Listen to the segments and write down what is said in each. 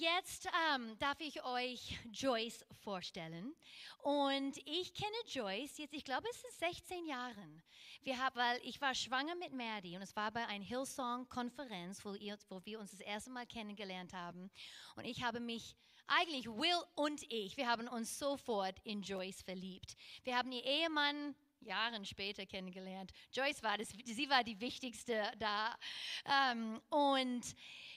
jetzt ähm, darf ich euch Joyce vorstellen. Und ich kenne Joyce jetzt, ich glaube, es ist 16 Jahren. Wir haben, weil ich war schwanger mit Maddie und es war bei einer Hillsong-Konferenz, wo, wo wir uns das erste Mal kennengelernt haben. Und ich habe mich eigentlich Will und ich, wir haben uns sofort in Joyce verliebt. Wir haben ihr Ehemann Jahren später kennengelernt. Joyce war das, sie war die wichtigste da. Ähm, und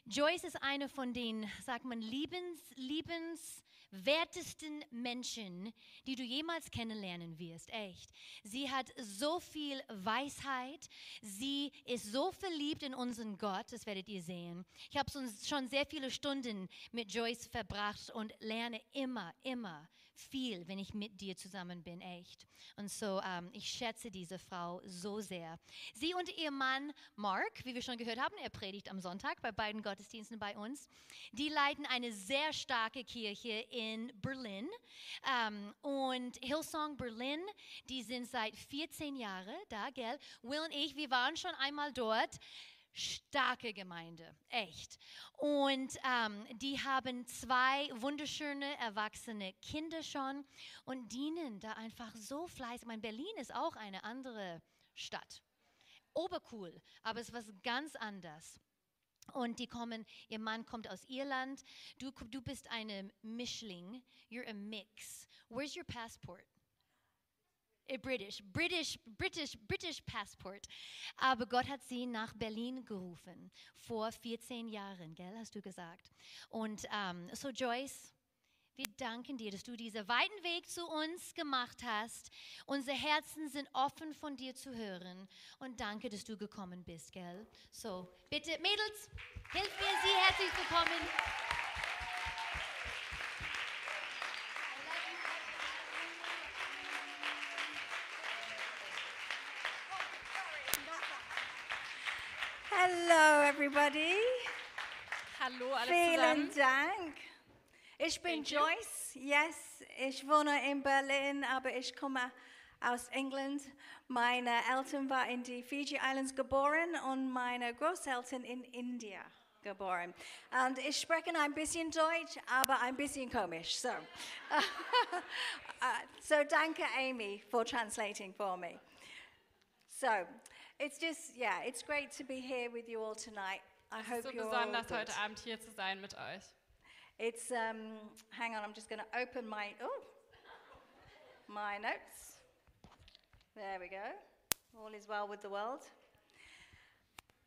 Joyce ist eine von den, sagt man, liebens, liebenswertesten Menschen, die du jemals kennenlernen wirst. Echt. Sie hat so viel Weisheit. Sie ist so verliebt in unseren Gott. Das werdet ihr sehen. Ich habe schon sehr viele Stunden mit Joyce verbracht und lerne immer, immer viel, wenn ich mit dir zusammen bin, echt. Und so, ähm, ich schätze diese Frau so sehr. Sie und ihr Mann Mark, wie wir schon gehört haben, er predigt am Sonntag bei beiden Gottesdiensten bei uns. Die leiten eine sehr starke Kirche in Berlin. Ähm, und Hillsong Berlin, die sind seit 14 Jahren da, gell? Will und ich, wir waren schon einmal dort starke Gemeinde, echt. Und ähm, die haben zwei wunderschöne erwachsene Kinder schon und dienen da einfach so fleißig. Ich meine, Berlin ist auch eine andere Stadt. Obercool, aber es ist was ganz anderes. Und die kommen, ihr Mann kommt aus Irland, du, du bist eine Mischling, you're a mix. Where's your passport? A British, British, British, British Passport. Aber Gott hat sie nach Berlin gerufen, vor 14 Jahren, gell, hast du gesagt. Und ähm, so Joyce, wir danken dir, dass du diesen weiten Weg zu uns gemacht hast. Unsere Herzen sind offen von dir zu hören. Und danke, dass du gekommen bist, gell? So, bitte, Mädels, hilf mir, sie herzlich willkommen. Hello, everybody. Hallo alle Vielen zusammen. Dank. Ich bin Thank you. Joyce. Yes, ich wohne in Berlin, aber ich komme aus England. Meine Eltern waren in die Fiji Islands geboren und meine Großeltern in India geboren. Und ich spreche ein bisschen Deutsch, aber ein bisschen komisch. So, Uh, so danke Amy for translating for me. So, it's just, yeah, it's great to be here with you all tonight. I Es hope ist so you're all besonders good. heute Abend hier zu sein mit euch. It's, um, hang on, I'm just going to open my, oh, my notes. There we go. All is well with the world.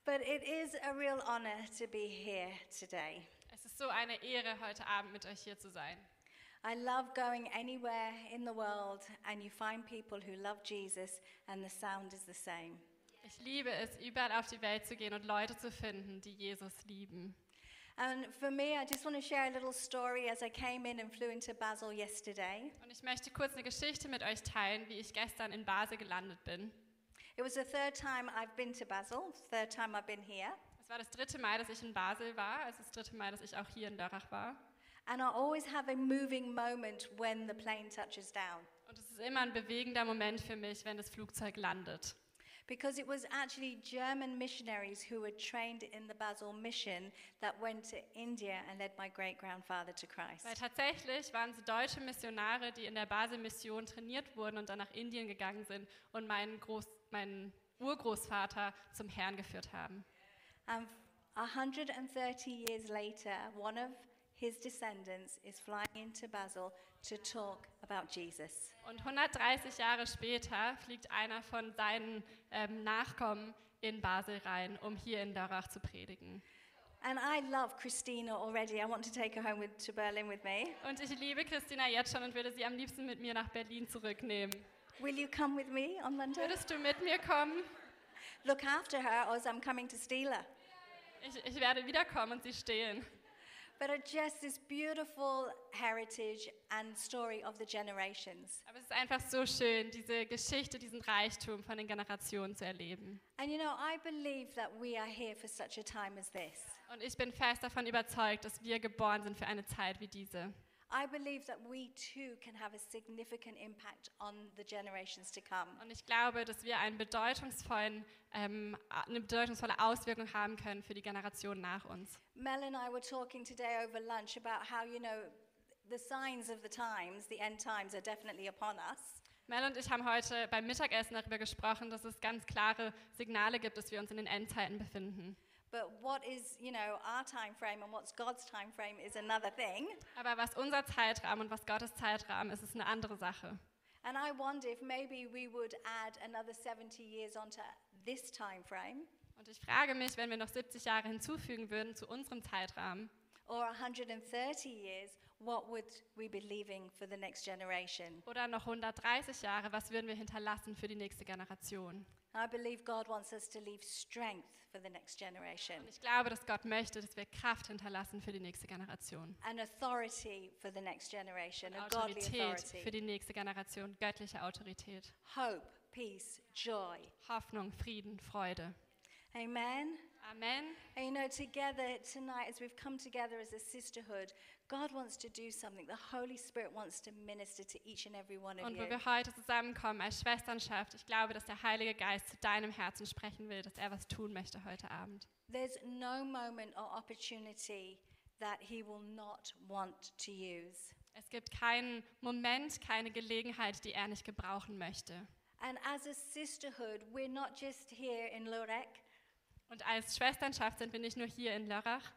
But it is a real honor to be here today. Es ist so eine Ehre, heute Abend mit euch hier zu sein. I love going anywhere in the world and you find people who love Jesus and the sound is the same. Ich liebe es, überall auf die Welt zu gehen und Leute zu finden, die Jesus lieben. And for me, I just want to share a little story as I came in and flew into Basel yesterday. Und ich möchte kurz eine Geschichte mit euch teilen, wie ich gestern in Basel gelandet bin. It was the third time I've been to Basel, third time I've been here. Es war das dritte Mal, dass ich in Basel war, also das dritte Mal, dass ich auch hier in Dörrach war. And I always have a moving moment when the plane touches down Und es ist immer ein bewegender Moment für mich, wenn das Flugzeug landet. because it was actually German missionaries who were trained in the Basel mission that went to India and led my great grandfather to Christ. Weil tatsächlich waren es deutsche Missionare, die in der Basel-Mission trainiert wurden und dann nach Indien gegangen sind und meinen, Groß, meinen Urgroßvater zum Herrn geführt haben. And 130 years later, one of his descendants is flying into Basel to talk about Jesus. Und 130 Jahre später fliegt einer von seinen ähm, Nachkommen in Basel rein, um hier in Dörrach zu predigen. And I love Christina already. I want to take her home with, to Berlin with me. Und ich liebe Christina jetzt schon und würde sie am liebsten mit mir nach Berlin zurücknehmen. Will you come with me on Monday? Würdest du mit mir kommen? Look after her, or I'm coming to steal her. Ich, ich werde wiederkommen und sie stehlen. But uh, just this beautiful heritage and story of the generations. Aber es ist einfach so schön, diese Geschichte, diesen Reichtum von den Generationen zu erleben. And you know, I believe that we are here for such a time as this. Und ich bin fest davon überzeugt, dass wir geboren sind für eine Zeit wie diese. I believe that we too can have a significant impact on the generations to come. Und ich glaube, dass wir einen bedeutungsvollen, ähm, eine bedeutungsvolle Auswirkung haben können für die Generation nach uns. Mel and I were talking today over lunch about how, you know, the signs of the times, the end times, are definitely upon us. Mel und ich haben heute beim Mittagessen darüber gesprochen, dass es ganz klare Signale gibt, dass wir uns in den Endzeiten befinden. But what is, you know, our time frame and what's God's time frame is another thing. Aber was unser Zeitrahmen und was Gottes Zeitrahmen ist, ist eine andere Sache. And I wonder if maybe we would add another 70 years onto this time frame Und ich frage mich, wenn wir noch 70 Jahre hinzufügen würden zu unserem Zeitrahmen or 130 years, what would we be leaving for the next generation? oder noch 130 Jahre, was würden wir hinterlassen für die nächste Generation? I believe God wants us to leave strength for the next generation Und ich glaube, dass Gott möchte, dass wir Kraft hinterlassen für die nächste Generation. and authority for the next generation, a godly authority. für die nächste Generation, göttliche Autorität. Hope, peace, joy. Hoffnung, Frieden, Freude. Amen. Amen. And you know, together tonight, as we've come together as a sisterhood, God wants to do something. The Holy Spirit wants to minister to each and every one of Und wo you. wir heute zusammenkommen als Schwesternschaft, ich glaube, dass der Heilige Geist zu deinem Herzen sprechen will, dass er was tun möchte heute Abend. There's no moment or opportunity that He will not want to use. Es gibt keinen Moment, keine Gelegenheit, die er nicht gebrauchen möchte. And as a sisterhood, we're not just here in Lorek, Und als Schwesternschaft sind wir nicht nur hier in Lörrach,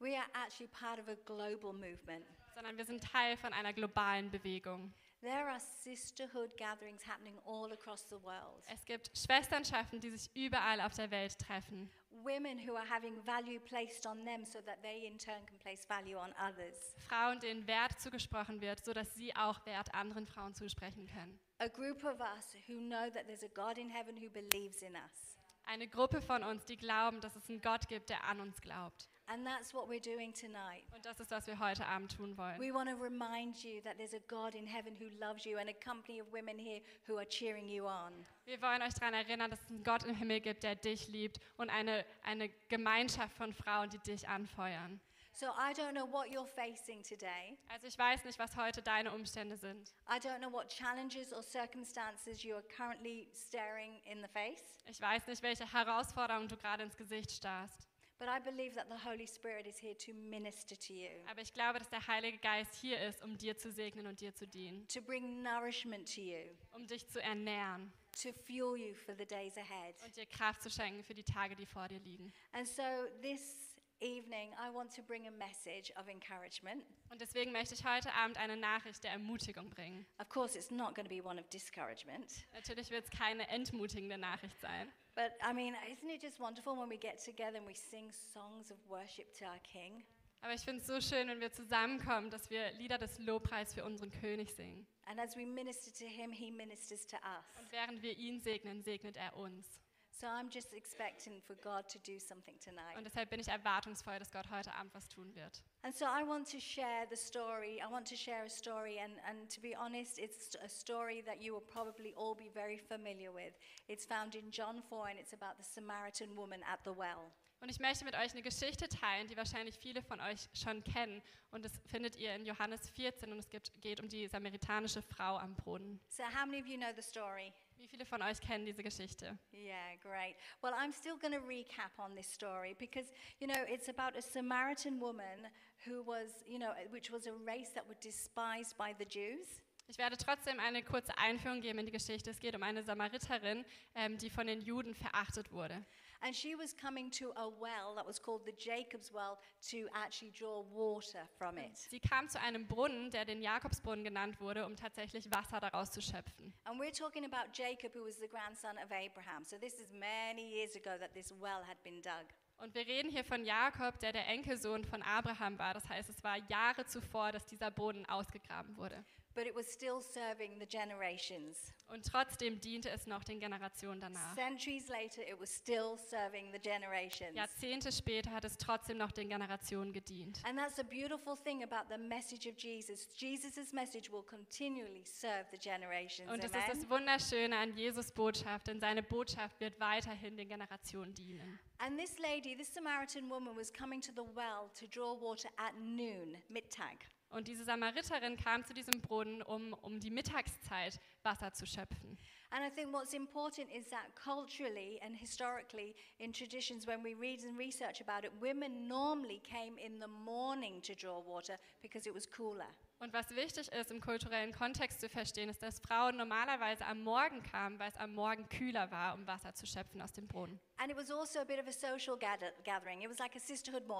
we are actually part of a global movement. sondern wir sind Teil von einer globalen Bewegung. There are sisterhood gatherings happening all across the world. Es gibt Schwesternschaften, die sich überall auf der Welt treffen. Women who are having value placed on them so that they in turn can place value on others. Frauen, denen Wert zugesprochen wird, sodass sie auch Wert anderen Frauen zusprechen können. A group of us who know that there's a God in heaven who believes in us. Eine Gruppe von uns, die glauben, dass es einen Gott gibt, der an uns glaubt. And that's what we're doing tonight. Und das ist, was wir heute Abend tun wollen. We want to remind you that there's a God in heaven who loves you and a company of women here who are cheering you on. Wir wollen euch daran erinnern, dass es einen Gott im Himmel gibt, der dich liebt und eine, eine Gemeinschaft von Frauen, die dich anfeuern. So I don't know what you're facing today. Also ich weiß nicht, was heute deine Umstände sind. I don't know what challenges or circumstances you are currently staring in the face. Ich weiß nicht, welche Herausforderungen du gerade ins Gesicht starrst. But I believe that the Holy Spirit is here to minister to you, Aber ich glaube, dass der Heilige Geist hier ist, um dir zu segnen und dir zu dienen, to bring nourishment to you, um dich zu ernähren to fuel you for the days ahead. und dir Kraft zu schenken für die Tage, die vor dir liegen. And so this evening, I want to bring a message of encouragement. Und deswegen möchte ich heute Abend eine Nachricht der Ermutigung bringen. Of course, it's not going to be one of discouragement, Natürlich wird es keine entmutigende Nachricht sein. but I mean, isn't it just wonderful when we get together and we sing songs of worship to our King? Aber ich finde es so schön, wenn wir zusammenkommen, dass wir Lieder des Lobpreis für unseren König singen. And as we minister to him, he ministers to us. Und während wir ihn segnen, segnet er uns. So I'm just expecting for God to do something tonight. Und deshalb bin ich erwartungsvoll, dass Gott heute Abend was tun wird. And so I want to share the story. I want to share a story, and, and to be honest, it's a story that you will probably all be very familiar with. It's found in John 4, and it's about the Samaritan woman at the well. Und ich möchte mit euch eine Geschichte teilen, die wahrscheinlich viele von euch schon kennen. Und das findet ihr in Johannes 14 und es geht um die samaritanische Frau am Brunnen. So, how many of you know the story? Wie viele von euch kennen diese Geschichte? Yeah, great. Well, I'm still going to recap on this story because, you know, it's about a Samaritan woman who was, you know, which was a race that was despised by the Jews. Ich werde trotzdem eine kurze Einführung geben in die Geschichte. Es geht um eine Samariterin, ähm, die von den Juden verachtet wurde. And she was coming to a well that was called the Jacob's Well to actually draw water from it. Sie kam zu einem Brunnen, der den Jakobsbrunnen genannt wurde, um tatsächlich Wasser daraus zu schöpfen. And we're talking about Jacob, who was the grandson of Abraham. So this is many years ago that this well had been dug. Und wir reden hier von Jakob, der der Enkelsohn von Abraham war. Das heißt, es war Jahre zuvor, dass dieser Brunnen ausgegraben wurde. But it was still serving the generations. Und trotzdem diente es noch den Generationen danach. Centuries later, it was still serving the generations. Jahrzehnte später hat es trotzdem noch den Generationen gedient. And that's the beautiful thing about the message of Jesus. Jesus' message will continually serve the generations. Und das ist Amen? das Wunderschöne an Jesus Botschaft, denn seine Botschaft wird weiterhin den Generationen dienen. And this lady, this Samaritan woman, was coming to the well to draw water at noon, Mittag. Und diese Samariterin kam zu diesem Brunnen, um um die Mittagszeit Wasser zu schöpfen. And I think what's important is that culturally and historically, in traditions, when we read and research about it, women normally came in the morning to draw water because it was cooler. Und was wichtig ist, im kulturellen Kontext zu verstehen, ist, dass Frauen normalerweise am Morgen kamen, weil es am Morgen kühler war, um Wasser zu schöpfen aus dem Brunnen. Also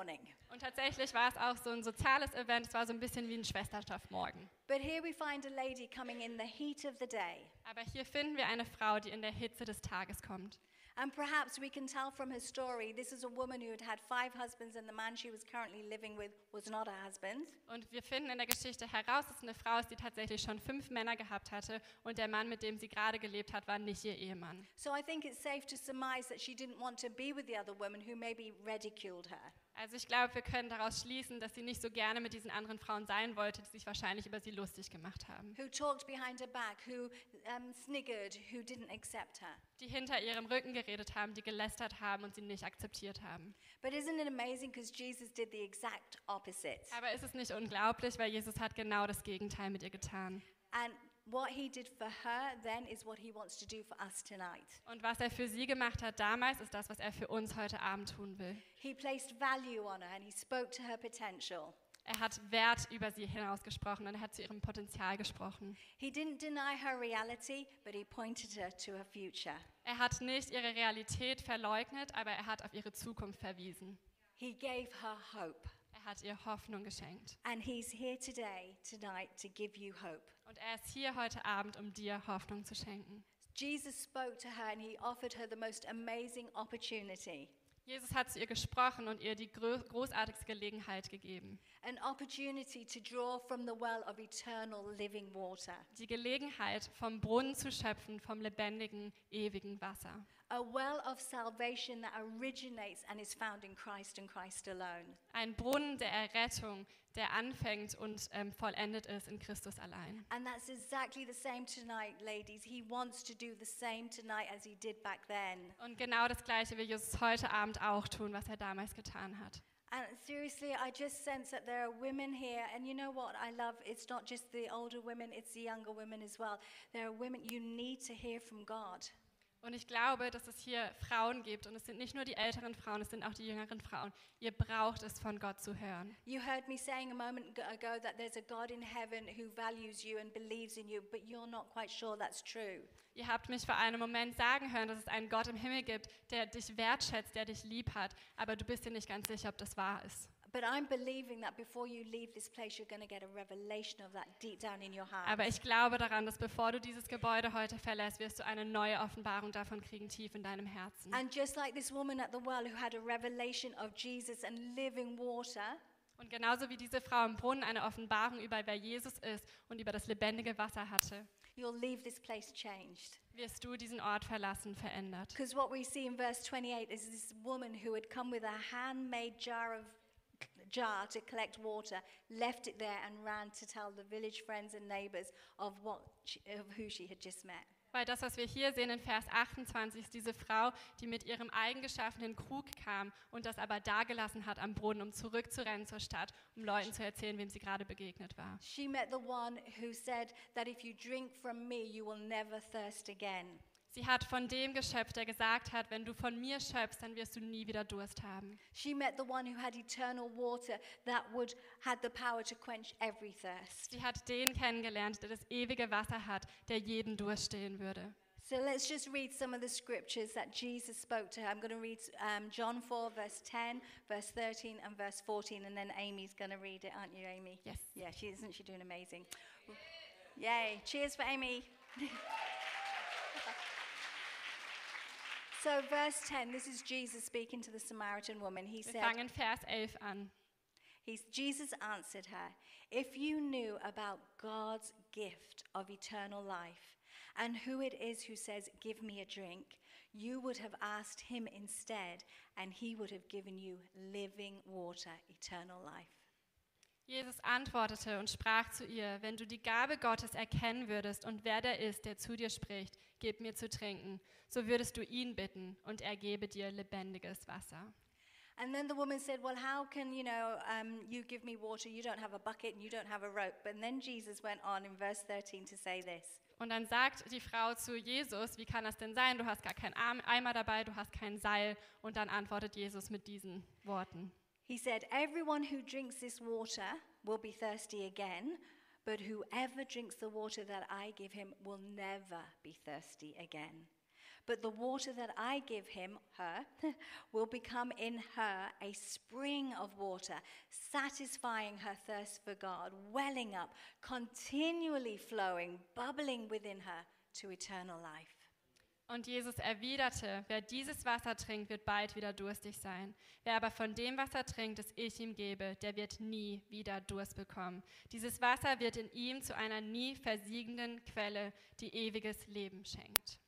like. Und tatsächlich war es auch so ein soziales Event, es war so ein bisschen wie ein day. Aber hier finden wir eine Frau, die in der Hitze des Tages kommt. And perhaps we can tell from her story this is a woman who had had five husbands, and the man she was currently living with was not her husband. Und wir finden in der Geschichte heraus, dass eine Frau ist, die tatsächlich schon fünf Männer gehabt hatte und der Mann, mit dem sie gerade gelebt hat, war nicht ihr Ehemann. So I think it's safe to surmise that she didn't want to be with the other woman who maybe ridiculed her. Also ich glaube, wir können daraus schließen, dass sie nicht so gerne mit diesen anderen Frauen sein wollte, die sich wahrscheinlich über sie lustig gemacht haben. Who talked behind her back, who um, sniggered, who didn't accept her. Die hinter ihrem Rücken geredet haben, die gelästert haben und sie nicht akzeptiert haben. But isn't it amazing because Jesus did the exact opposite? Aber ist es nicht unglaublich, weil Jesus hat genau das Gegenteil mit ihr getan. And what he did for her then is what he wants to do for us tonight. Und was er für sie gemacht hat damals, ist das, was er für uns heute Abend tun will. He placed value on her and he spoke to her potential. Er hat Wert über sie hinausgesprochen und er hat zu ihrem Potenzial gesprochen. He didn't deny her reality, but he pointed her to her future. Er hat nicht ihre Realität verleugnet, aber er hat auf ihre Zukunft verwiesen. He gave her hope. Er hat ihr Hoffnung geschenkt. And he's here today, tonight, to give you hope. Und er ist hier heute Abend, um dir Hoffnung zu schenken. Jesus spoke to her and he offered her the most amazing opportunity Jesus hat zu ihr gesprochen und ihr die großartigste Gelegenheit gegeben. an opportunity to draw from the well of eternal living water, Die Gelegenheit, vom Brunnen zu schöpfen, vom lebendigen, ewigen Wasser. a well of salvation that originates and is found in Christ and Christ alone. Ein Brunnen der Errettung, der anfängt und ähm, vollendet ist in Christus allein. And that's exactly the same tonight, ladies. He wants to do the same tonight as he did back then. Und genau das Gleiche will Jesus heute Abend auch tun, was er damals getan hat. And seriously, I just sense that there are women here, and you know what I love? It's not just the older women, it's the younger women as well. There are women, you need to hear from God. Und ich glaube, dass es hier Frauen gibt und es sind nicht nur die älteren Frauen, es sind auch die jüngeren Frauen. Ihr braucht es von Gott zu hören. You heard me saying a moment go- ago that there's a God in heaven who values you and believes in you, but you're not quite sure that's true. Ihr habt mich vor einem Moment sagen hören, dass es einen Gott im Himmel gibt, der dich wertschätzt, der dich lieb hat, aber du bist dir nicht ganz sicher, ob das wahr ist. Aber ich glaube daran, dass bevor du dieses Gebäude heute verlässt, wirst du eine neue Offenbarung davon kriegen, tief in deinem Herzen. And just like this woman at the well who had a revelation of Jesus and living water, Und genauso wie diese Frau im Brunnen eine Offenbarung über wer Jesus ist und über das lebendige Wasser hatte, you'll leave this place changed. wirst du diesen Ort verlassen, verändert. Because what we see in verse 28 is this woman who had come with a handmade jar of jar to collect water, left it there and ran to tell the village friends and neighbors of what she, of who she had just met. Weil das, was wir hier sehen in Vers 28, ist diese Frau, die mit ihrem eigengeschaffenen Krug kam und das aber dagelassen hat am Brunnen, um zurückzurennen zur Stadt, um Leuten zu erzählen, wem sie gerade begegnet war. She met the one who said that if you drink from me, you will never thirst again. Sie hat von dem geschöpft, der gesagt hat, wenn du von mir schöpfst, dann wirst du nie wieder Durst haben. She met the one who had eternal water that would had the power to quench every thirst. Sie hat den kennengelernt, der das ewige Wasser hat, der jeden Durst stillen würde. So let's just read some of the scriptures that Jesus spoke to her. I'm going to read um, John 4, verse 10, verse 13, and verse 14, and then Amy's going to read it, aren't you, Amy? Yes. Yeah, she isn't she doing amazing? Yay! Cheers for Amy. so, verse 10. This is Jesus speaking to the Samaritan woman. He Wir said, fangen Vers 11 an. He's, Jesus answered her, If you knew about God's gift of eternal life and who it is who says, Give me a drink, you would have asked him instead, and he would have given you living water, eternal life. Jesus antwortete und sprach zu ihr, wenn du die Gabe Gottes erkennen würdest und wer der ist, der zu dir spricht, gib mir zu trinken, so würdest du ihn bitten und er gebe dir lebendiges Wasser. And then the woman said, Well, how can, you know, um, you give me water? You don't have a bucket and you don't have a rope. But then Jesus went on in verse 13 to say this. Und dann sagt die Frau zu Jesus, wie kann das denn sein? Du hast gar keinen Eimer dabei, du hast kein Seil. Und dann antwortet Jesus mit diesen Worten. He said, Everyone who drinks this water will be thirsty again, but whoever drinks the water that I give him will never be thirsty again. But the water that I give him, her, will become in her a spring of water, satisfying her thirst for God, welling up, continually flowing, bubbling within her to eternal life. Und Jesus erwiderte, wer dieses Wasser trinkt, wird bald wieder durstig sein. Wer aber von dem Wasser trinkt, das ich ihm gebe, der wird nie wieder Durst bekommen. Dieses Wasser wird in ihm zu einer nie versiegenden Quelle, die ewiges Leben schenkt.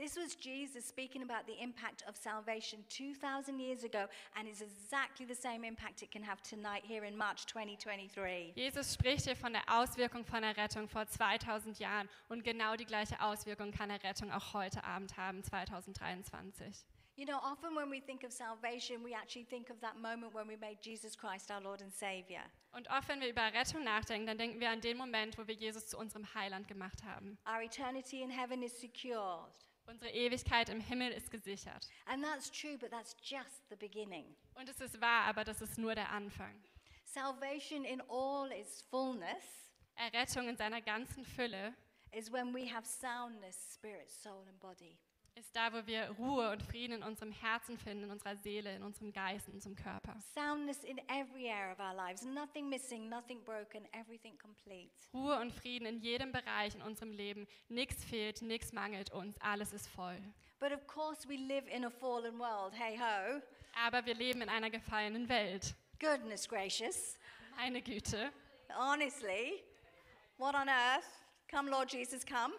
This was Jesus speaking about the impact of salvation 2,000 years ago, and is exactly the same impact it can have tonight here in March 2023. Jesus spricht hier von der Auswirkung von der Rettung vor 2000 Jahren und genau die gleiche Auswirkung kann der Rettung auch heute Abend haben, 2023. You know, often when we think of salvation, we actually think of that moment when we made Jesus Christ our Lord and Savior. Und oft, wenn wir über Rettung nachdenken, dann denken wir an den Moment, wo wir Jesus zu unserem Heiland gemacht haben. Our eternity in heaven is secured. Unsere Ewigkeit im Himmel ist gesichert. And that's true, but that's just the beginning. Und es ist wahr, aber das ist nur der Anfang. Salvation in all its fullness Errettung in seiner ganzen Fülle is when we have soundness, spirit, soul, and body. Ist da, wo wir Ruhe und Frieden in unserem Herzen finden, in unserer Seele, in unserem Geist, in unserem Körper. Soundness in every area of our lives. Nothing missing, nothing broken, everything complete. Ruhe und Frieden in jedem Bereich in unserem Leben. Nichts fehlt, nichts mangelt uns, alles ist voll. But of course, we live in a fallen world. Hey ho. Aber wir leben in einer gefallenen Welt. Goodness gracious. Meine Güte. Honestly, what on earth? Come, Lord Jesus, come.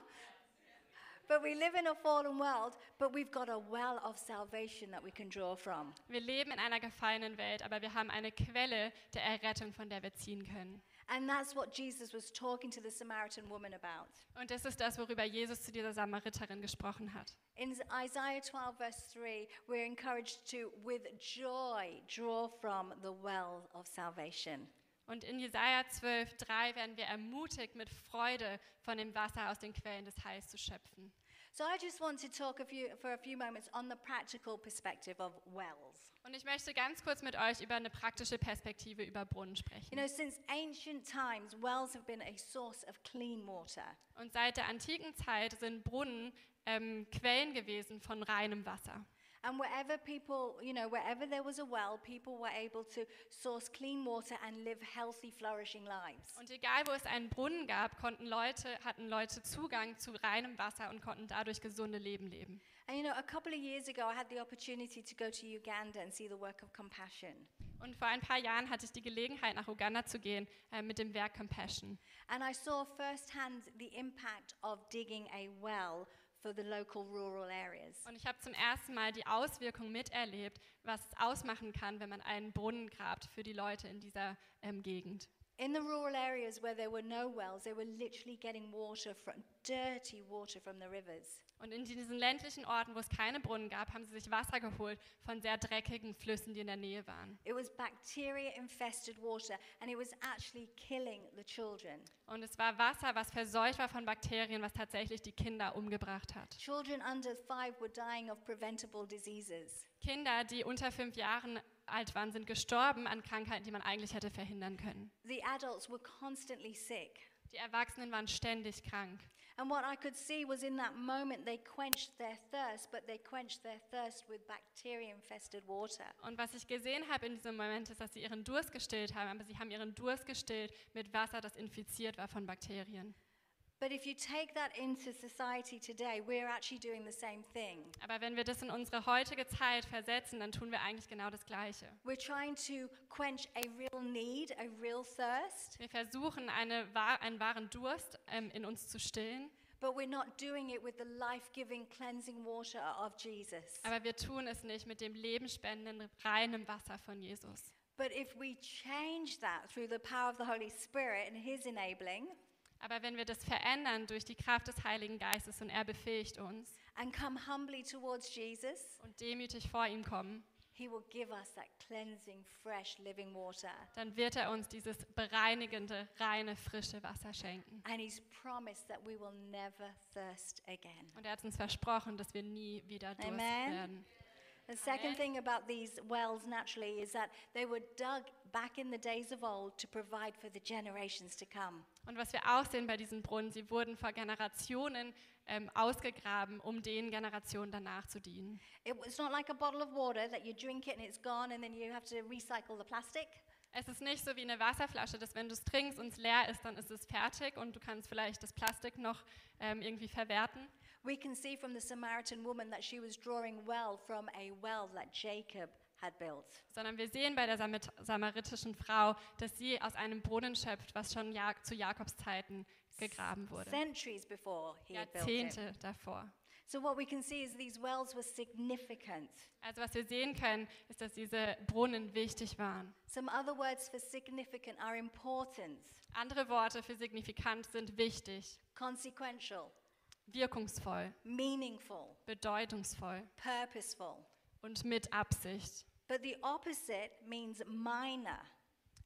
Wir leben in einer gefallenen Welt, aber wir haben eine Quelle der Errettung, von der wir ziehen können. And that's what Jesus was talking to the Samaritan woman about. Und das ist das, worüber Jesus zu dieser Samariterin gesprochen hat. In Isaiah 12, verse 3, we're encouraged to, with joy, draw from the well of salvation. Und in Jesaja 12, 3 werden wir ermutigt, mit Freude von dem Wasser aus den Quellen des Heils zu schöpfen. So I just want to talk a few, for a few moments on the practical perspective of wells. Und ich möchte ganz kurz mit euch über eine praktische Perspektive über Brunnen You sprechen. know, since ancient times, wells have been a source of clean water. Und seit der antiken Zeit sind Brunnen ähm, Quellen gewesen von reinem Wasser. And wherever people, you know, wherever there was a well, people were able to source clean water and live healthy, flourishing lives. Und egal, wo es einen Brunnen gab, konnten Leute, hatten Leute Zugang zu reinem Wasser und konnten dadurch gesunde Leben leben. And you know, a couple of years ago, I had the opportunity to go to Uganda and see the work of compassion. Und vor ein paar Jahren hatte ich die Gelegenheit, nach Uganda zu gehen äh, mit dem Werk Compassion. And I saw firsthand the impact of digging a well for the local rural areas. Und ich habe zum ersten Mal die Auswirkung miterlebt, was es ausmachen kann, wenn man einen Brunnen grabt für die Leute in dieser ähm, Gegend. In the rural areas where there were no wells, they were literally getting water from dirty water from the rivers. Und in diesen ländlichen Orten, wo es keine Brunnen gab, haben sie sich Wasser geholt von sehr dreckigen Flüssen, die in der Nähe waren. It was bacteria infested water, and it was actually killing the children. Und es war Wasser, was verseucht war von Bakterien, was tatsächlich die Kinder umgebracht hat. Children under five were dying of preventable diseases. Kinder, die unter fünf Jahren alt waren, sind gestorben an Krankheiten, die man eigentlich hätte verhindern können. The adults were constantly sick. Die Erwachsenen waren ständig krank. And what I could see was in that moment they quenched their thirst, but they quenched their thirst with bacteria infested water. Und was ich gesehen habe in diesem Moment ist, dass sie ihren Durst gestillt haben, aber sie haben ihren Durst gestillt mit Wasser, das infiziert war von Bakterien. But if you take that into society today, we're actually doing the same thing. Aber wenn wir das in unsere heutige Zeit versetzen, dann tun wir eigentlich genau das Gleiche. We're trying to quench a real need, a real thirst, Wir versuchen, eine, einen wahren Durst ähm, in uns zu stillen, but we're not doing it with the life giving, cleansing water of Jesus. aber wir tun es nicht mit dem lebenspendenden, reinen Wasser von Jesus. But if we change that through the power of the Holy Spirit and His enabling, Aber wenn wir das verändern durch die Kraft des Heiligen Geistes und er befähigt uns and come humbly towards Jesus, und demütig vor ihm kommen, He will give us that cleansing, fresh, living water. dann wird er uns dieses bereinigende, reine, frische Wasser schenken. And He's promised that we will never thirst again. Und er hat uns versprochen, dass wir nie wieder Durst Amen. werden. The second Amen. thing about these wells naturally is that they were dug back in the days of old to provide for the generations to come. Und was wir auch sehen bei diesen Brunnen, sie wurden vor Generationen ähm, ausgegraben, um den Generationen danach zu dienen. It, it's not like a bottle of water that you drink it and it's gone and then you have to recycle the plastic. Es ist nicht so wie eine Wasserflasche, dass wenn du es trinkst und es leer ist, dann ist es fertig und du kannst vielleicht das Plastik noch ähm, irgendwie verwerten. We can see from the Samaritan woman that she was drawing well from a well that Jacob. Sondern wir sehen bei der samaritischen Frau, dass sie aus einem Brunnen schöpft, was schon ja zu Jakobs Zeiten gegraben wurde. Jahrzehnte davor. Also was wir sehen können, ist, dass diese Brunnen wichtig waren. Some other words for significant are important, Andere Worte für signifikant sind wichtig, consequential, wirkungsvoll, meaningful, bedeutungsvoll purposeful. und mit Absicht. But the opposite means minor,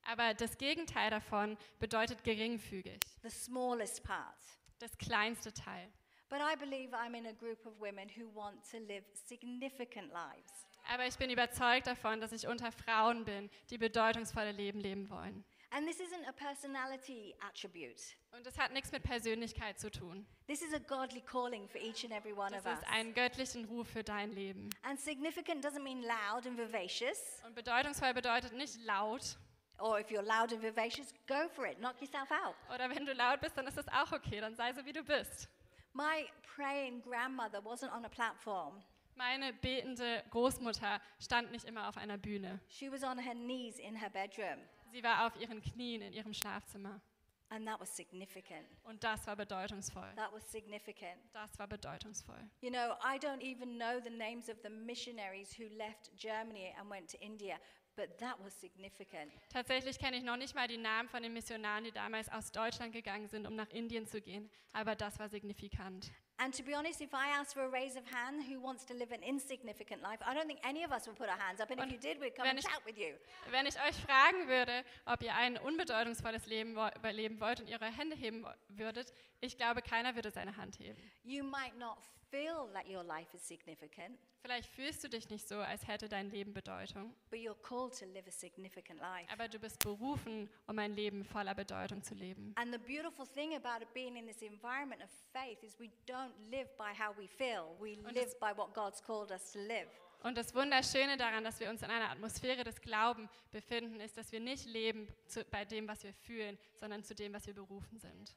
Aber das Gegenteil davon bedeutet geringfügig, the smallest part. das kleinste Teil. But I believe I'm in a group of women who want to live significant lives. Aber ich bin überzeugt davon, dass ich unter Frauen bin, die bedeutungsvolle Leben leben wollen. And this isn't a personality attribute. Und das hat nichts mit Persönlichkeit zu tun. This is a godly calling for each and every one Das of us. ist ein göttlichen Ruf für dein Leben. And significant doesn't mean loud and vivacious, Und bedeutungsvoll bedeutet nicht laut. or if you're loud and vivacious, go for it, knock yourself out. Oder wenn du laut bist, dann ist das auch okay. Dann sei so, wie du bist. My praying grandmother wasn't on a platform. Meine betende Großmutter stand nicht immer auf einer Bühne. She was on her knees in her bedroom, Sie war auf ihren Knien in ihrem Schlafzimmer. and that was significant. Und das war bedeutungsvoll. That was significant. Das war bedeutungsvoll. You know, I don't even know the names of the missionaries who left Germany and went to India, but that was significant. Tatsächlich kenne ich noch nicht mal die Namen von den Missionaren, die damals aus Deutschland gegangen sind, um nach Indien zu gehen. Aber das war signifikant. And to be honest, if I asked for a raise of hand who wants to live an insignificant life, I don't think any of us would put our hands up. And if Und you did, we'd come wenn and ich- chat with you. Wenn ich euch fragen würde, ob ihr ein unbedeutungsvolles Leben überleben wollt und ihre Hände heben würdet, ich glaube, keiner würde seine Hand heben. You might not feel that your life is significant, Vielleicht fühlst du dich nicht so, als hätte dein Leben Bedeutung, but you're called to live a significant life. aber du bist berufen, um ein Leben voller Bedeutung zu leben. And the beautiful thing about it being in this environment of faith is we don't live by how we feel. We Und live by what God's called us to live. Und das Wunderschöne daran, dass wir uns in einer Atmosphäre des Glauben befinden, ist, dass wir nicht leben zu, bei dem, was wir fühlen, sondern zu dem, was wir berufen sind.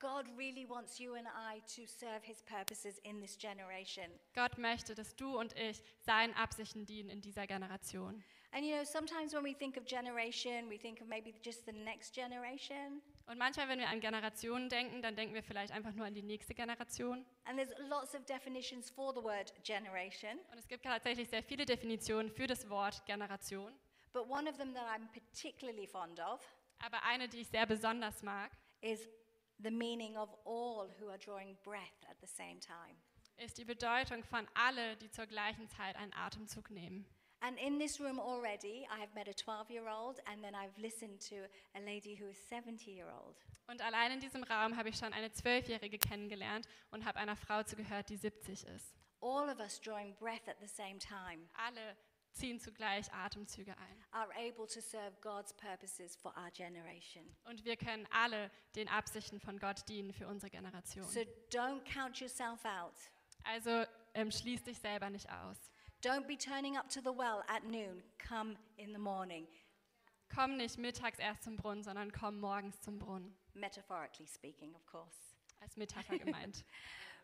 God really wants you and I to serve his purposes in this generation. Gott möchte, dass du und ich seinen Absichten dienen in dieser Generation. And you know, sometimes when we think of generation, we think of maybe just the next generation. Und manchmal, wenn wir an Generationen denken, dann denken wir vielleicht einfach nur an die nächste Generation. And there's lots of definitions for the word generation. Und es gibt tatsächlich sehr viele Definitionen für das Wort Generation. But one of them that I'm particularly fond of Aber eine, die ich sehr besonders mag, is the meaning of all who are drawing breath at the same time. ist die Bedeutung von alle, die zur gleichen Zeit einen Atemzug nehmen. And in this room already, I have met a 12 year old, and then I've listened to a lady who is 70 year old. Und allein in diesem Raum habe ich schon eine Zwölfjährige kennengelernt und habe einer Frau zugehört, die 70 ist. All of us drawing breath at the same time Alle ziehen zugleich Atemzüge ein. are able to serve God's purposes for our generation. Und wir können alle den Absichten von Gott dienen für unsere Generation. So don't count yourself out. Also ähm, schließ dich selber nicht aus. Don't be turning up to the well at noon. Come in the morning, Komm nicht mittags erst zum Brunnen, sondern komm morgens zum Brunnen. metaphorically speaking, of course. Als Metapher gemeint.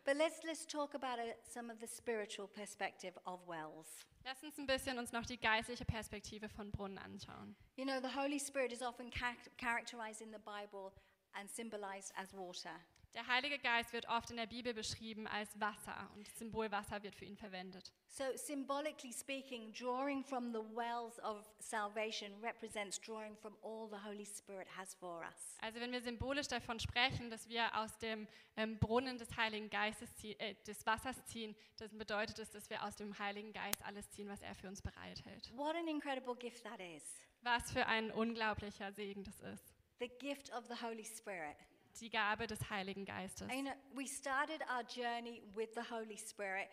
But let's, let's talk about uh, some of the spiritual perspective of wells. Lass uns ein bisschen uns noch die geistliche Perspektive von Brunnen anschauen. You know, the Holy Spirit is often char- characterized in the Bible and symbolized as water. Der Heilige Geist wird oft in der Bibel beschrieben als Wasser und das Symbol Wasser wird für ihn verwendet. So, symbolically speaking, drawing from the wells of salvation represents drawing from all the Holy Spirit has for us. Also wenn wir symbolisch davon sprechen, dass wir aus dem ähm, Brunnen des Heiligen Geistes ziehen, äh, des Wassers ziehen, das bedeutet es, dass wir aus dem Heiligen Geist alles ziehen, was er für uns bereithält. What an incredible gift that is Was für ein unglaublicher Segen das ist. the gift of the Holy Spirit. Die Gabe des Heiligen Geistes. You know, we started our journey with the Holy Spirit,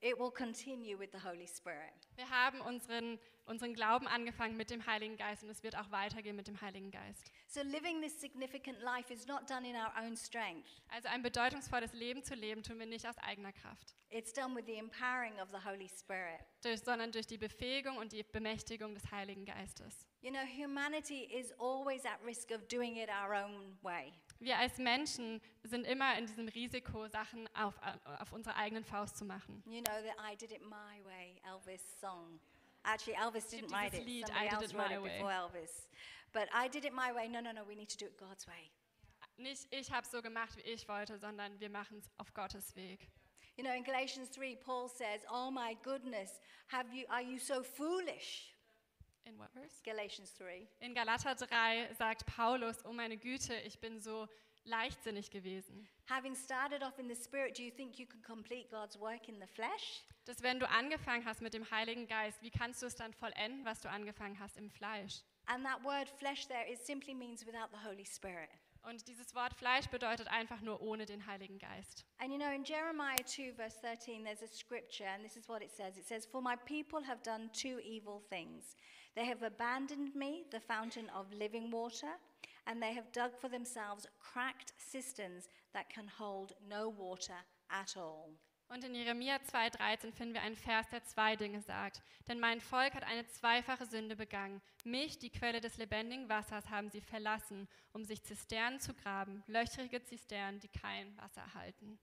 it will continue with the Holy Spirit. Wir haben unseren, unseren Glauben angefangen mit dem Heiligen Geist und es wird auch weitergehen mit dem Heiligen Geist. So, living this significant life is not done in our own strength, Also ein bedeutungsvolles Leben zu leben, tun wir nicht aus eigener Kraft, it's done with the empowering of the Holy Spirit. durch, sondern durch die Befähigung und die Bemächtigung des Heiligen Geistes. You know, humanity is always at risk of doing it our own way. Wir als Menschen sind immer in diesem Risiko, Sachen auf, auf unsere eigenen Faust zu machen. You know, that I did it my way, Elvis song. Actually, Elvis didn't write it. Lied, Somebody I Did else It wrote it Way. before Elvis. But I did it my way. No, no, no, we need to do it God's way. Nicht ich habe so gemacht, wie ich wollte, sondern wir machen es auf Gottes Weg. You know, in Galatians 3, Paul says, Oh my goodness, have you, are you so foolish? In what verse? Galatians 3. In Galater 3 sagt Paulus, oh meine Güte, ich bin so leichtsinnig gewesen. Having started off in the Spirit, do you think you can complete God's work in the flesh? Dass wenn du angefangen hast mit dem Heiligen Geist, wie kannst du es dann vollenden, was du angefangen hast im Fleisch? And that word flesh there, it simply means without the Holy Spirit. Und dieses Wort Fleisch bedeutet einfach nur ohne den Heiligen Geist. And you know, in Jeremiah 2, verse 13, there's a scripture, and this is what it says It says, For my people have done two evil things. They have abandoned me, the fountain of living water, and they have dug for themselves cracked cisterns that can hold no water at all. Und in Jeremia 2,13 finden wir einen Vers, der zwei Dinge sagt. Denn mein Volk hat eine zweifache Sünde begangen. Mich, die Quelle des lebendigen Wassers, haben sie verlassen, um sich Zisternen zu graben, löchrige Zisternen, die kein Wasser halten.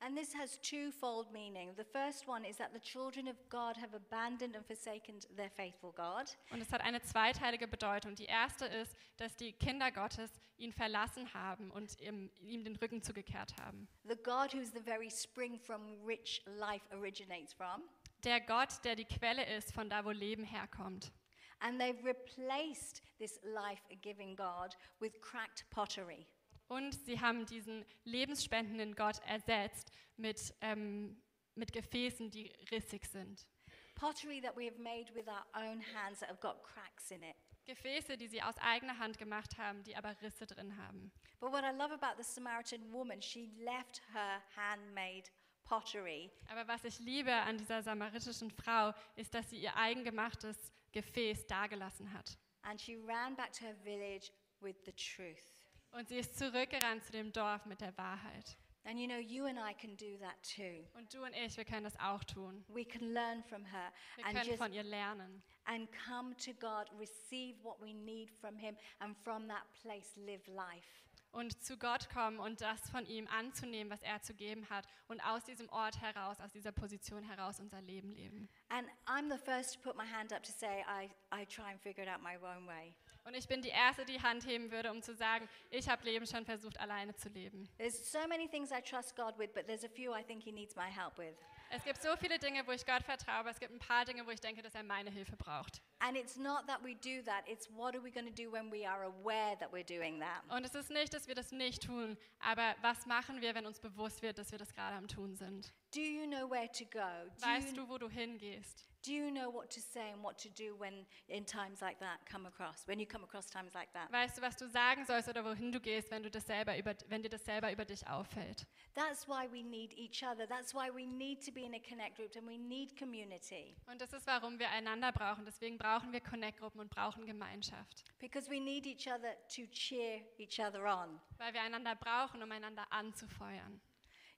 And this has twofold meaning. The first one is that the children of God have abandoned and forsaken their faithful God. Und es hat eine zweiteilige Bedeutung. Die erste ist, dass die Kinder Gottes ihn verlassen haben und ihm, ihm den Rücken zugekehrt haben. The God who's the very spring from which life originates from. Der Gott, der die Quelle ist, von da, wo Leben herkommt. And they've replaced this life giving God with cracked pottery. Und sie haben diesen lebensspendenden Gott ersetzt mit, ähm, mit Gefäßen, die rissig sind. Pottery that we have made with our own hands that have got cracks in it. Gefäße, die sie aus eigener Hand gemacht haben, die aber Risse drin haben. But what I love about the Samaritan woman, she left her handmade pottery Aber was ich liebe an dieser samaritischen Frau, ist, dass sie ihr eigengemachtes Gefäß dagelassen hat. and she ran back to her village with the truth. Und sie ist zurückgerannt zu dem Dorf mit der Wahrheit. And you know, you and I can do that too. Und du und ich, wir können das auch tun. We can learn from her Wir and können just von ihr lernen. and come to God, receive what we need from him and from that place live life. Und zu Gott kommen und das von ihm anzunehmen, was er zu geben hat. Und aus diesem Ort heraus, aus dieser Position heraus unser Leben leben. And I'm the first to put my hand up to say I, I try and figure it out my own way. Und ich bin die Erste, die Hand heben würde, um zu sagen, ich habe Leben schon versucht, alleine zu leben. There's so many things I trust God with, but there's a few I think he needs my help with. Es gibt so viele Dinge, wo ich Gott vertraue, aber es gibt ein paar Dinge, wo ich denke, dass er meine Hilfe braucht. And it's not that we do that, it's what are we going to do when we are aware that we're doing that? Und es ist nicht, dass wir das nicht tun, aber was machen wir, wenn uns bewusst wird, dass wir das gerade am Tun sind? Do you know where to go? Do Weißt du, wo du hingehst? do you know what to say and what to do when in times like that come across, when you come across times like that? Weißt du, was du sagen sollst oder wohin du gehst, wenn, du das selber über, wenn dir das selber über dich auffällt? That's why we need each other. That's why we need to be in a connect group and we need community. Und das ist, warum wir einander brauchen. Deswegen brauchen wir Connect-Gruppen und brauchen Gemeinschaft. Because we need each other to cheer each other on. Weil wir einander brauchen, um einander anzufeuern.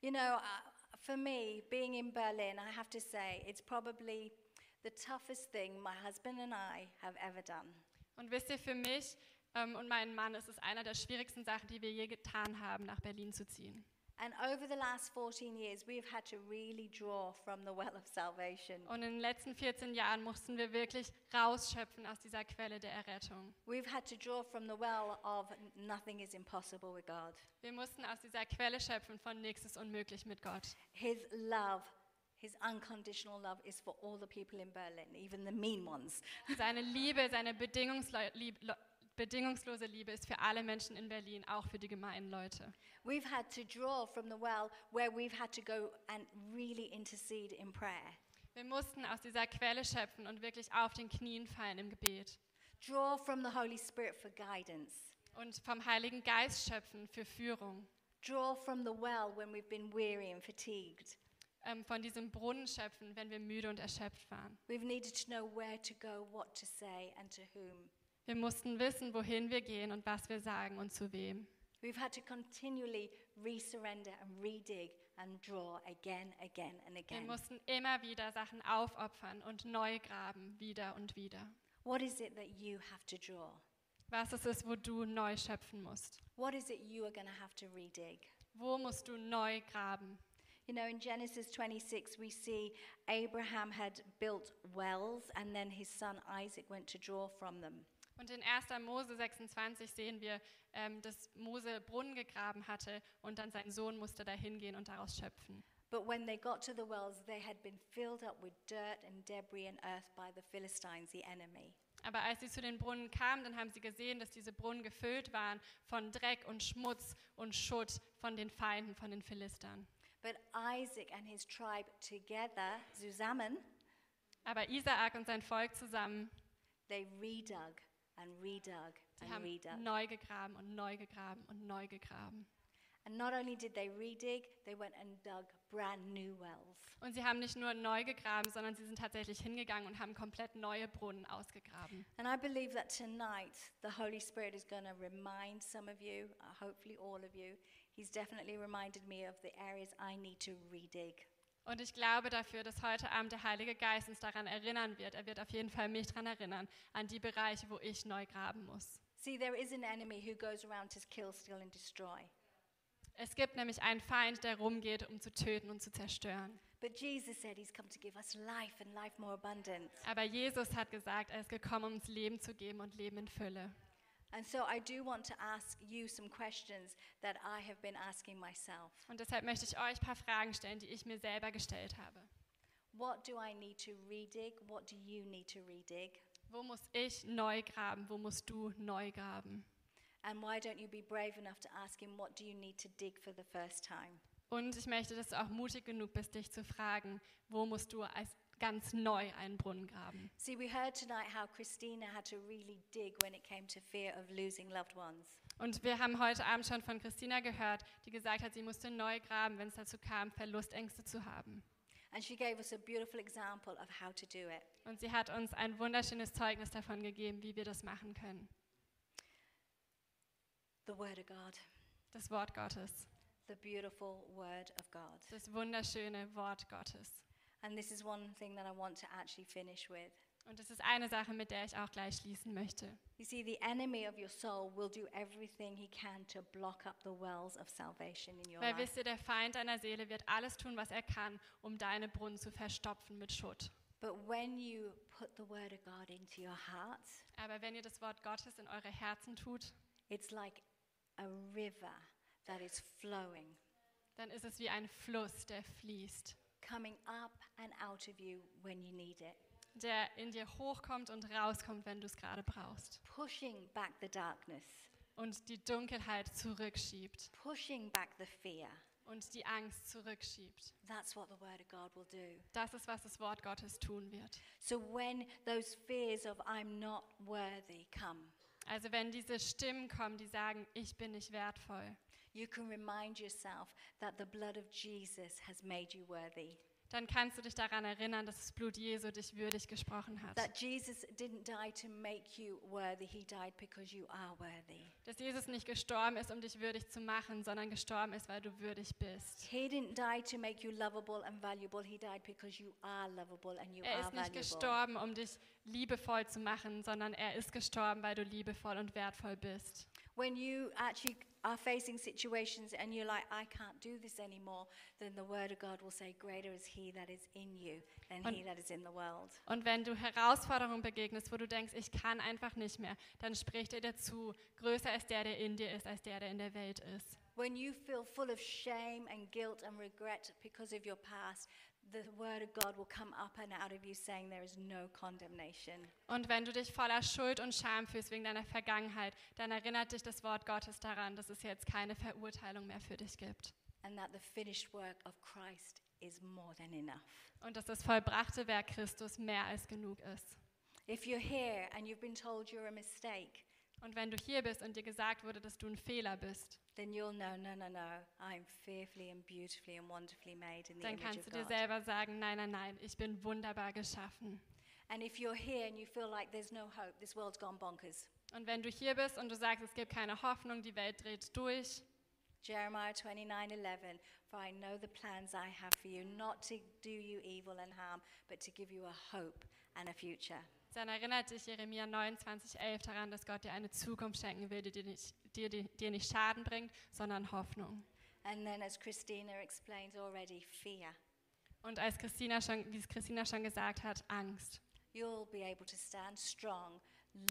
You know, uh, for me, being in Berlin, I have to say, it's probably the toughest thing my husband and I have ever done. Und wisst ihr, für mich ähm, und meinen Mann ist es einer der schwierigsten Sachen, die wir je getan haben, nach Berlin zu ziehen. And over the last 14 years, we've had to really draw from the well of salvation. Und in den letzten 14 Jahren mussten wir wirklich rausschöpfen aus dieser Quelle der Errettung. We've had to draw from the well of nothing is impossible with God. Wir mussten aus dieser Quelle schöpfen von nichts ist unmöglich mit Gott. His love, his unconditional love, is for all the people in Berlin, even the mean ones. Seine Liebe, seine bedingungslo- lieb- lo- bedingungslose Liebe ist für alle Menschen in Berlin, auch für die gemeinen Leute. We've had to draw from the well where we've had to go and really intercede in prayer. Wir mussten aus dieser Quelle schöpfen und wirklich auf den Knien fallen im Gebet. Draw from the Holy Spirit for guidance. Und vom Heiligen Geist schöpfen für Führung. Draw from the well when we've been weary and fatigued. Ähm, von diesem Brunnen schöpfen, wenn wir müde und erschöpft waren. We've needed to know where to go, what to say, and to whom. Wir mussten wissen, wohin wir gehen und was wir sagen und zu wem. We've had to continually resurrender and redig and draw again, again, and Wir again. mussten immer wieder Sachen aufopfern und neu graben, wieder und wieder. What is it that you have to draw? Was ist es, wo du neu schöpfen musst? What is it you are going to have to redig? Wo musst du neu graben? You know, in Genesis 26, we see Abraham had built wells, and then his son Isaac went to draw from them. Und in 1. Mose 26 sehen wir, ähm, dass Mose Brunnen gegraben hatte und dann sein Sohn musste da hingehen und daraus schöpfen. But when they got to the wells, they had been filled up with dirt and debris and earth by the Philistines, the enemy. Aber als sie zu den Brunnen kamen, dann haben sie gesehen, dass diese Brunnen gefüllt waren von Dreck und Schmutz und Schutt von den Feinden, von den Philistern. But Isaac and his tribe together, zusammen, Aber Isaak und sein Volk zusammen, they redug and redug and haben redug. neu gegraben und neu gegraben und neu gegraben. And not only did they redig, they went and dug brand new wells. Und sie haben nicht nur neu gegraben, sondern sie sind tatsächlich hingegangen und haben komplett neue Brunnen ausgegraben. And I believe that tonight the Holy Spirit is going to remind some of you, uh, hopefully all of you. He's definitely reminded me of the areas I need to redig. Und ich glaube dafür, dass heute Abend der Heilige Geist uns daran erinnern wird. Er wird auf jeden Fall mich daran erinnern, an die Bereiche, wo ich neu graben muss. See, there is an enemy who goes around to kill, steal, and destroy. Es gibt nämlich einen Feind, der rumgeht, um zu töten und zu zerstören. Aber Jesus hat gesagt, er ist gekommen, um uns Leben zu geben und Leben in Fülle. And so I do want to ask you some questions that I have been asking myself. Und deshalb möchte ich euch ein paar Fragen stellen, die ich mir selber gestellt habe. What do I need to redig? What do you need to redig? Wo muss ich neu graben? Wo musst du neu graben? And why don't you be brave enough to ask him, what do you need to dig for the first time? Und ich möchte, dass du auch mutig genug bist, dich zu fragen, wo musst du als ganz neu einen Brunnen graben? See, we heard tonight how Christina had to really dig when it came to fear of losing loved ones. Und wir haben heute Abend schon von Christina gehört, die gesagt hat, sie musste neu graben, wenn es dazu kam, Verlustängste zu haben. And she gave us a beautiful example of how to do it. Und sie hat uns ein wunderschönes Zeugnis davon gegeben, wie wir das machen können. The Word of God, Das Wort Gottes, the beautiful Word of God. das wunderschöne Wort Gottes. And this is one thing that I want to actually finish with. Und das ist eine Sache, mit der ich auch gleich schließen möchte. You see, the enemy of your soul will do everything he can to block up the wells of salvation in your Weil life. wisst ihr, der Feind deiner Seele wird alles tun, was er kann, um deine Brunnen zu verstopfen mit Schutt. But when you put the Word of God into your heart, Aber wenn ihr das Wort Gottes in eure Herzen tut, it's like a river that is flowing, dann ist es wie ein Fluss, der fließt, coming up and out of you when you need it, der in dir hochkommt und rauskommt, wenn du es gerade brauchst. pushing back the darkness, Und die Dunkelheit zurückschiebt pushing back the fear. und die Angst zurückschiebt. That's what the Word of God will do. Das ist, was das Wort Gottes tun wird. So when those fears of I'm not worthy come, Also wenn diese Stimmen kommen, die sagen, ich bin nicht wertvoll, you can remind yourself that the blood of Jesus has made you worthy. dann kannst du dich daran erinnern, dass das Blut Jesu dich würdig gesprochen hat. That Jesus didn't die to make you worthy, he died because you are worthy. Dass Jesus nicht gestorben ist, um dich würdig zu machen, sondern gestorben ist, weil du würdig bist. He didn't die to make you lovable and valuable, he died because you are lovable and you Er are ist nicht valuable. gestorben, um dich liebevoll zu machen, sondern er ist gestorben, weil du liebevoll und wertvoll bist. When you actually are facing situations and you're like, I can't do this anymore, then the word of God will say, Greater is he that is in you than he that is in the world. Und wenn du Herausforderungen begegnest, wo du denkst, ich kann einfach nicht mehr, dann spricht er dazu, größer ist der, der in dir ist, als der, der in der Welt ist. When you feel full of shame and guilt and regret because of your past, the word of God will come up and out of you saying there is no condemnation. Und wenn du dich voller Schuld und Scham fühlst wegen deiner Vergangenheit, dann erinnert dich das Wort Gottes daran, dass es jetzt keine Verurteilung mehr für dich gibt. And that the finished work of Christ is more than enough. Und dass das vollbrachte Werk Christus mehr als genug ist. If you're here and you've been told you're a mistake, Und wenn du hier bist und dir gesagt wurde, dass du ein Fehler bist, then you'll know, no, no, no, I'm fearfully and beautifully and wonderfully made in the dann image kannst of du dir God. selber sagen, nein, nein, nein, ich bin wunderbar geschaffen. And if you're here and you feel like there's no hope, this world's gone bonkers. Und wenn du hier bist und du sagst, es gibt keine Hoffnung, die Welt dreht durch, Jeremiah 29:11 For I know the plans I have for you not to do you evil and harm but to give you a hope and a future. Dann erinnert dich Jeremia 29,11 daran, dass Gott dir eine Zukunft schenken will, die dir nicht, dir, dir, nicht Schaden bringt, sondern Hoffnung. And then as Christina explained already, fear. Und als Christina schon, wie es Christina schon gesagt hat, Angst. You'll be able to stand strong,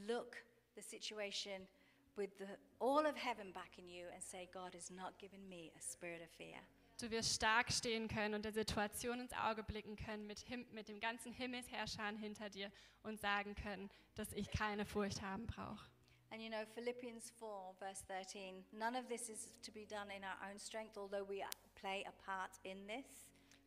look the situation with the, all of heaven back in you and say God has not given me a spirit of fear. Du wirst stark stehen können und der Situation ins Auge blicken können mit, Him mit dem ganzen Himmelsherrscher hinter dir und sagen können, dass ich keine Furcht haben brauche. And you know, Philippians 4, verse 13, none of this is to be done in our own strength, although we play a part in this.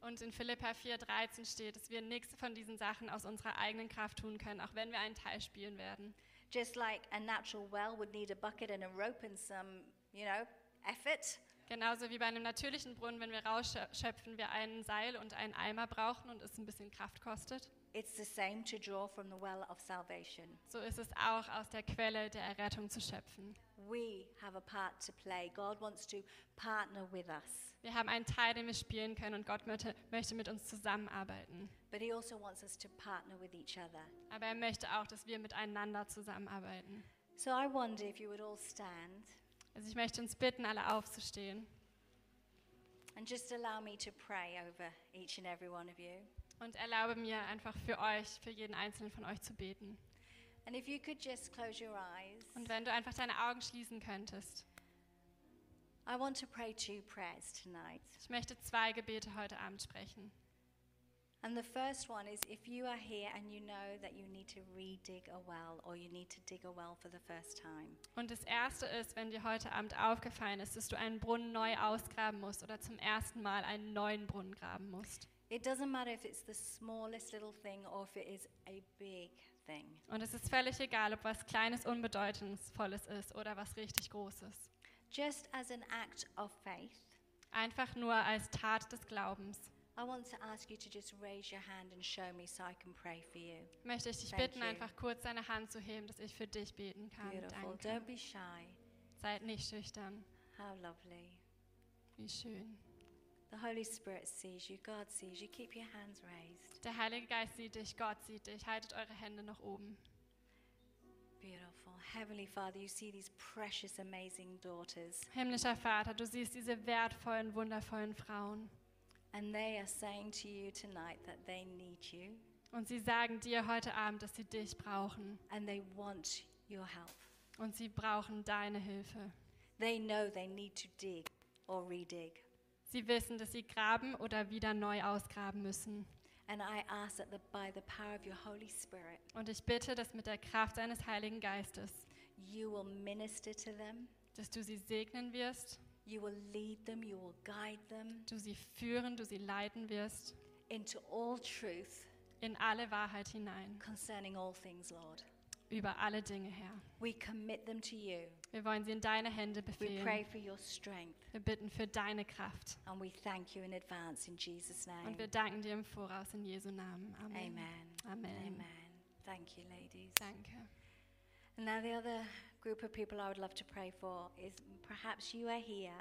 Und in Philippa 4,13 steht, dass wir nichts von diesen Sachen aus unserer eigenen Kraft tun können, auch wenn wir einen Teil spielen werden. Just like a natural well would need a bucket and a rope and some, you know, effort, Genauso wie bei einem natürlichen Brunnen, wenn wir rausschöpfen, wir ein Seil und einen Eimer brauchen und es ein bisschen Kraft kostet. it's the same to draw from the well of salvation. So ist es auch aus der Quelle der Errettung zu schöpfen. We have a part to play. God wants to partner with us, Wir haben einen Teil, den wir spielen können und Gott möchte, möchte mit uns zusammenarbeiten. but He also wants us to partner with each other. Aber er möchte auch, dass wir miteinander zusammenarbeiten. So I wonder if you would all stand Also ich möchte uns bitten, alle aufzustehen and just allow me to pray over each and every one of you. und erlaube mir einfach für euch, für jeden einzelnen von euch zu beten. And if you could just close your eyes, Und wenn du einfach deine Augen schließen könntest. I want to pray two prayers tonight. Ich möchte zwei Gebete heute Abend sprechen. And the first one is if you are here and you know that you need to re-dig a well or you need to dig a well for the first time. Und das Erste ist, wenn dir heute Abend aufgefallen ist, dass du einen Brunnen neu ausgraben musst oder zum ersten Mal einen neuen Brunnen graben musst. It doesn't matter if it's the smallest little thing or if it is a big thing. Und es ist völlig egal, ob was Kleines, Unbedeutungsvolles ist oder was richtig Großes. Just as an act of faith, Einfach nur als Tat des Glaubens I want to ask you to just raise your hand and show me so I can pray for you. möchte ich dich Thank bitten, you. einfach kurz deine Hand zu heben, dass ich für dich beten kann. Beautiful. Don't Danke. be shy. Seid nicht schüchtern. How lovely. Wie schön. The Holy Spirit sees you, God sees you. Keep your hands raised. Der Heilige Geist sieht dich, Gott sieht dich. Haltet eure Hände nach oben. Beautiful. Heavenly Father, you see these precious, amazing daughters, Himmlischer Vater, du siehst diese wertvollen, wundervollen Frauen. And they are saying to you tonight that they need you Und sie sagen dir heute Abend, dass sie dich brauchen. and they want your help. Und sie brauchen deine Hilfe. They know they need to dig or redig. Sie wissen, dass sie graben oder wieder neu ausgraben müssen. And I ask that the, by the power of your Holy Spirit, Und ich bitte, dass mit der Kraft deines Heiligen Geistes, you will minister to them, dass du sie segnen wirst, you will lead them, you will guide them du sie führen, du sie leiten wirst into all truth in alle Wahrheit hinein, concerning all things, Lord. über alle Dinge her. We commit them to you. Wir wollen sie in deine Hände befehlen. We pray for your strength. Wir bitten für deine Kraft. And we thank you in advance in Jesus' name. Und wir danken dir im Voraus in Jesu Namen. Amen. Amen. Amen. Amen. Thank you, ladies. Danke. And now, the other group of people I would love to pray for is perhaps you are here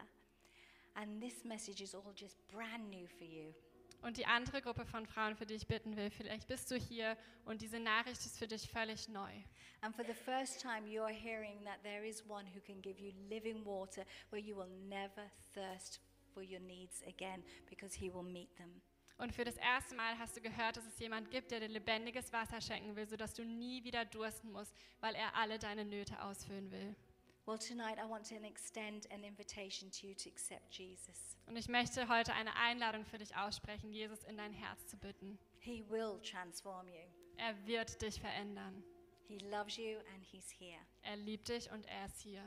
and this message is all just brand new for you. Und die andere Gruppe von Frauen, für die ich bitten will, vielleicht bist du hier und diese Nachricht ist für dich völlig neu. And for the first time, you're hearing that there is one who can give you living water where you will never thirst for your needs again because he will meet them. Und für das erste Mal hast du gehört, dass es jemand gibt, der dir lebendiges Wasser schenken will, sodass du nie wieder dursten musst, weil er alle deine Nöte ausfüllen will. Well, tonight I want to extend an invitation to you to accept Jesus. Und ich möchte heute eine Einladung für dich aussprechen, Jesus in dein Herz zu bitten. He will transform you. Er wird dich verändern. He loves you and he's here. Er liebt dich und er ist hier.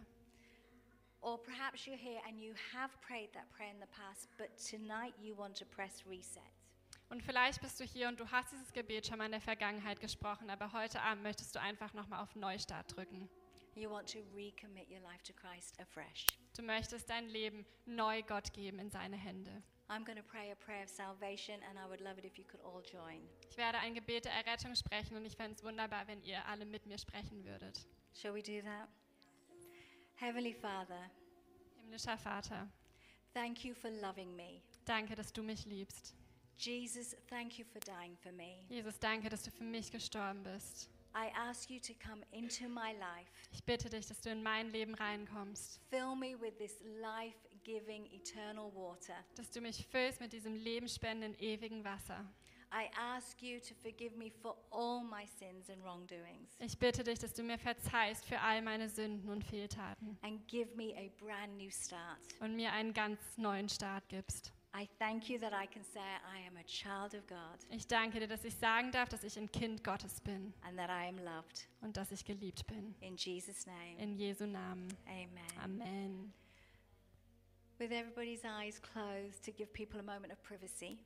Or perhaps you're here and you have prayed that prayer in the past, but tonight you want to press reset. Und vielleicht bist du hier und du hast dieses Gebet schon mal in der Vergangenheit gesprochen, aber heute Abend möchtest du einfach nochmal auf Neustart drücken. You want to recommit your life to Christ afresh. Du möchtest dein Leben neu Gott geben in seine Hände. I'm going to pray a prayer of salvation, and I would love it if you could all join. Ich werde ein Gebet der Errettung sprechen und ich fände es wunderbar, wenn ihr alle mit mir sprechen würdet. Shall we do that? Heavenly Father, Himmlischer Vater, thank you for loving me. danke, dass du mich liebst. Jesus, thank you for dying for me. Jesus, danke, dass du für mich gestorben bist. I ask you to come into my life. Ich bitte dich, dass du in mein Leben reinkommst, Fill me with this life giving eternal water. dass du mich füllst mit diesem lebenspendenden, ewigen Wasser. I ask you to forgive me for all my sins and wrongdoings Ich bitte dich, dass du mir verzeihst für all meine Sünden und Fehltaten and give me a brand new start. und mir einen ganz neuen Start gibst. I thank you that I can say I am a child of God Ich danke dir, dass ich sagen darf, dass ich ein Kind Gottes bin and that I am loved. und dass ich geliebt bin. In Jesus' name, In Jesu Namen. amen. Amen. With everybody's eyes closed, to give people a moment of privacy,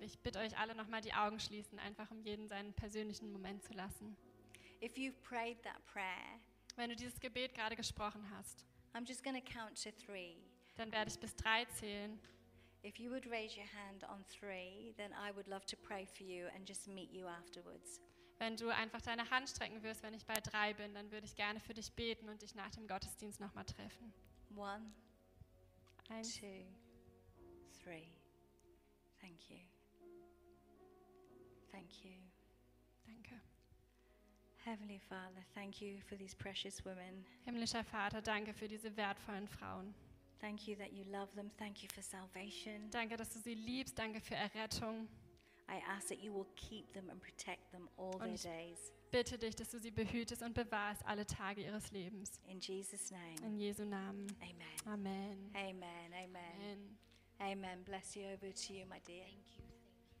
Ich bitte euch alle nochmal die Augen schließen, einfach um jeden seinen persönlichen Moment zu lassen. if you've prayed that prayer, Wenn du dieses Gebet gerade gesprochen hast, I'm just going to count to three. dann werde ich bis drei zählen. If you would raise your hand on three, then I would love to pray for you and just meet you afterwards. Wenn du einfach deine Hand strecken wirst, wenn ich bei drei bin, dann würde ich gerne für dich beten und dich nach dem Gottesdienst nochmal treffen. One, Eins, two, three. Thank you. Thank you. danke. Heavenly Father, thank you for these precious women. Himmlischer Vater, danke für diese wertvollen Frauen. Thank you that you love them. Thank you for salvation. Danke, dass du sie liebst. Danke für Errettung. I ask that you will keep them and protect them all their Und ich- days. Bitte dich, dass du sie behütest und bewahrst alle Tage ihres Lebens. In Jesus' name. In Jesu Namen. Amen. Amen. Amen. Amen. Amen. Amen. Bless you over to you, my dear. Thank you.